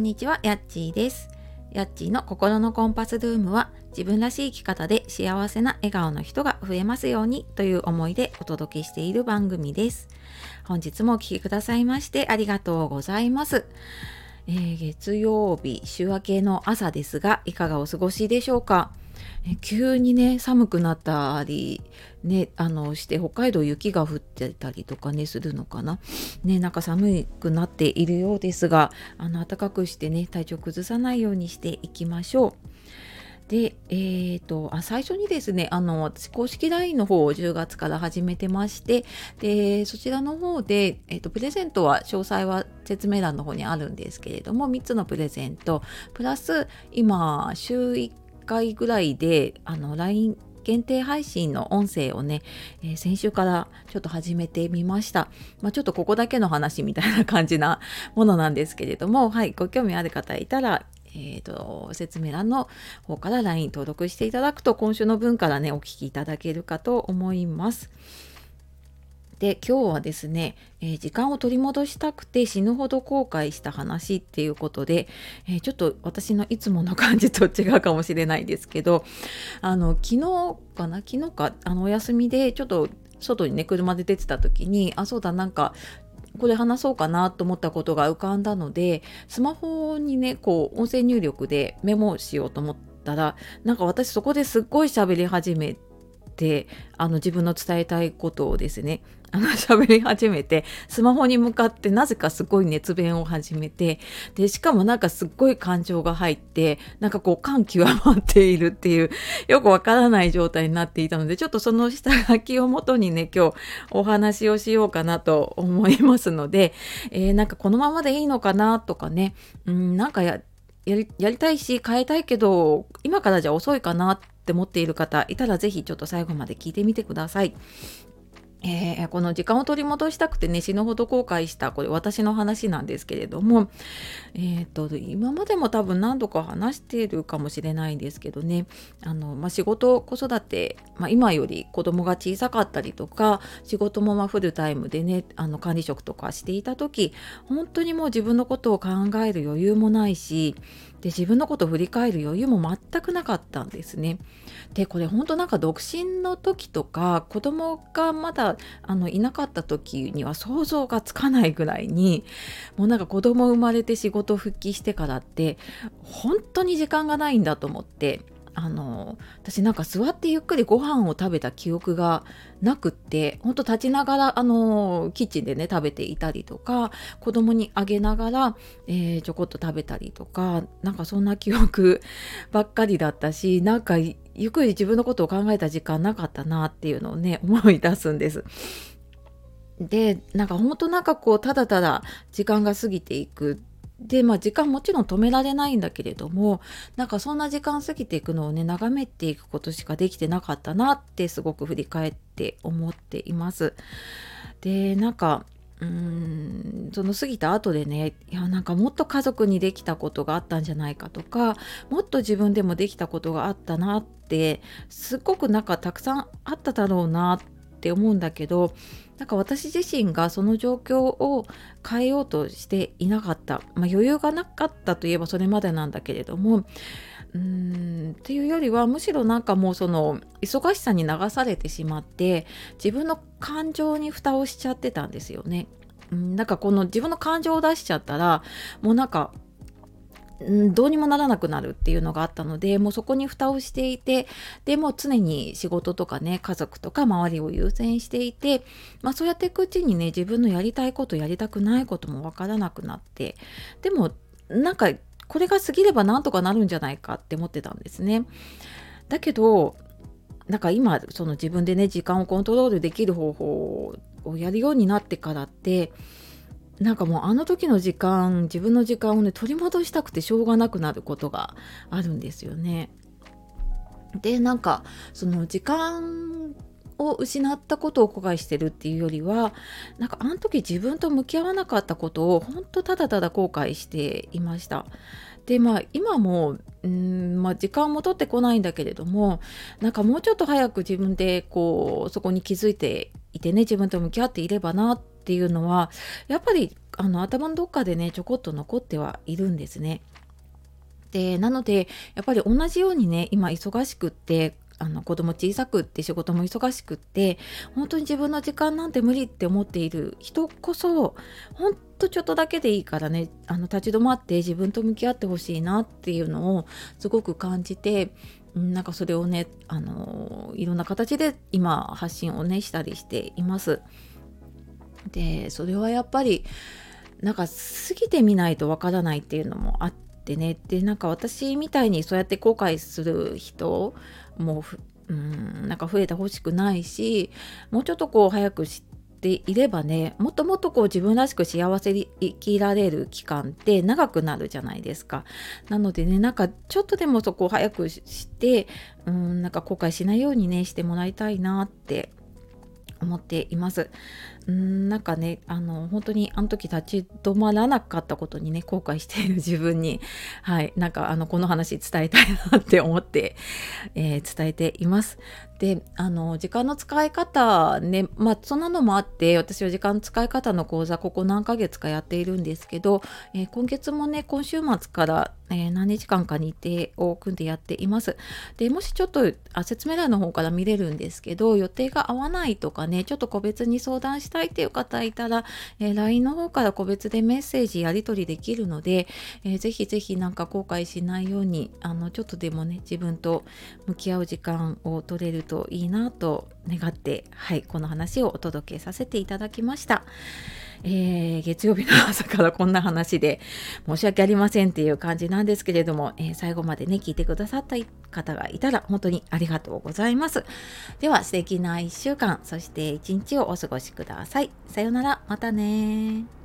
こんにちは、やっちーです。やっちーの心のコンパスルームは自分らしい生き方で幸せな笑顔の人が増えますようにという思いでお届けしている番組です。本日もお聴きくださいましてありがとうございます。えー、月曜日週明けの朝ですがいかがお過ごしでしょうか？急にね寒くなったりねあのして北海道雪が降ってたりとかねするのかなねなんか寒くなっているようですがあの暖かくしてね体調崩さないようにしていきましょう。で、えーと、あ最初にですねあの私公式 LINE の方を10月から始めてましてでそちらの方で、えーと、プレゼントは詳細は説明欄の方にあるんですけれども3つのプレゼントプラス今週1回ぐらいであの LINE 限定配信の音声をね、えー、先週からちょっと始めてみました。まあ、ちょっとここだけの話みたいな感じなものなんですけれども、はい、ご興味ある方いたら、えーと、説明欄の方から LINE 登録していただくと今週の分からねお聞きいただけるかと思います。で今日はですね、えー、時間を取り戻したくて死ぬほど後悔した話っていうことで、えー、ちょっと私のいつもの感じと違うかもしれないですけどあの昨日かな？昨日か？あのお休みでちょっと外にね車で出てた時にあそうだなんかこれ話そうかなと思ったことが浮かんだのでスマホにねこう音声入力でメモしようと思ったらなんか私そこですっごい喋り始めてあの自分の伝えたいことをですねあの喋り始めてスマホに向かってなぜかすごい熱弁を始めてでしかもなんかすっごい感情が入ってなんかこう感極まっているっていうよくわからない状態になっていたのでちょっとその下書きをもとにね今日お話をしようかなと思いますので、えー、なんかこのままでいいのかなとかねうんなんかやりやりたいし変えたいけど今からじゃ遅いかなって思っている方いたら是非ちょっと最後まで聞いてみてください。えー、この時間を取り戻したくてね死ぬほど後悔したこれ私の話なんですけれども、えーと、今までも多分何度か話しているかもしれないんですけどねあの、まあ、仕事子育て、まあ、今より子供が小さかったりとか仕事もまフルタイムでねあの管理職とかしていた時本当にもう自分のことを考える余裕もないしで自分のことを振り返る余裕も全くなかったんですね。でこれ本当なんか独身の時とか子供がまだあのいなかった時には想像がつかないぐらいにもうなんか子供生まれて仕事復帰してからって本当に時間がないんだと思ってあの私なんか座ってゆっくりご飯を食べた記憶がなくってほんと立ちながらあのキッチンでね食べていたりとか子供にあげながら、えー、ちょこっと食べたりとかなんかそんな記憶ばっかりだったしなんかゆっくり自分のことを考えた時間なかったなっていうのをね思い出すんです。でなんかほんとなんかこうただただ時間が過ぎていくでまあ時間もちろん止められないんだけれどもなんかそんな時間過ぎていくのをね眺めていくことしかできてなかったなってすごく振り返って思っています。でなんかうんその過ぎた後でねいやなんかもっと家族にできたことがあったんじゃないかとかもっと自分でもできたことがあったなってすっごくなんかたくさんあっただろうなって思うんだけどなんか私自身がその状況を変えようとしていなかった、まあ、余裕がなかったといえばそれまでなんだけれどもうんっていうよりはむしろなんかもうその忙しさに流されてしまって自分の感情に蓋をしちゃってたんですよね。んなんかこの自分の感情を出しちゃったらもうなんかどうにもならなくなるっていうのがあったのでもうそこに蓋をしていてでも常に仕事とかね家族とか周りを優先していて、まあ、そうやっていくうちにね自分のやりたいことやりたくないことも分からなくなってでもなんかこれが過ぎればなんとかなるんじゃないかって思ってたんですね。だけどなんか今その自分でね時間をコントロールできる方法をやるようになってからってなんかもうあの時の時間自分の時間をね取り戻したくてしょうがなくなることがあるんですよね。でなんかその時間を失ったことを後悔してるっていうよりはなんかあの時自分と向き合わなかったことを本当ただただ後悔していました。でまあ今もうん、まあ、時間も取ってこないんだけれどもなんかもうちょっと早く自分でこうそこに気づいていてね自分と向き合っていればなっていうのはやっぱりあの頭のどっかでねちょこっと残ってはいるんですね。でなのでやっぱり同じようにね今忙しくってあの子供小さくって仕事も忙しくって本当に自分の時間なんて無理って思っている人こそ本当ちょっとだけでいいからねあの立ち止まって自分と向き合ってほしいなっていうのをすごく感じてなんかそれをねあのいろんな形で今発信をねしたりしています。でそれはやっぱりなんか過ぎてみないとわからないっていうのもあってねでなんか私みたいにそうやって後悔する人もうんなんか増えてほしくないしもうちょっとこう早く知っていればねもっともっとこう自分らしく幸せに生きられる期間って長くなるじゃないですか。なのでねなんかちょっとでもそこを早くしてうんなんか後悔しないようにねしてもらいたいなって思っています。んなんかねあの本当にあの時立ち止まらなかったことにね後悔している自分にはいなんかあのこの話伝えたいなって思って、えー、伝えています。であの時間の使い方ねまあそんなのもあって私は時間の使い方の講座ここ何ヶ月かやっているんですけど、えー、今月もね今週末から、えー、何日間か日程を組んでやっています。でもしちょっとあ説明欄の方から見れるんですけど予定が合わないとかねちょっと個別に相談したいっていう方いたら、えー、LINE の方から個別でメッセージやり取りできるので、えー、ぜひぜひなんか後悔しないようにあのちょっとでもね自分と向き合う時間を取れるといいなと願ってはいこの話をお届けさせていただきました。えー、月曜日の 朝からこんな話で申し訳ありませんっていう感じなんですけれども、えー、最後までね聞いてくださった方がいたら本当にありがとうございます。では素敵な1週間そして1日をお過ごしください。さようならまたね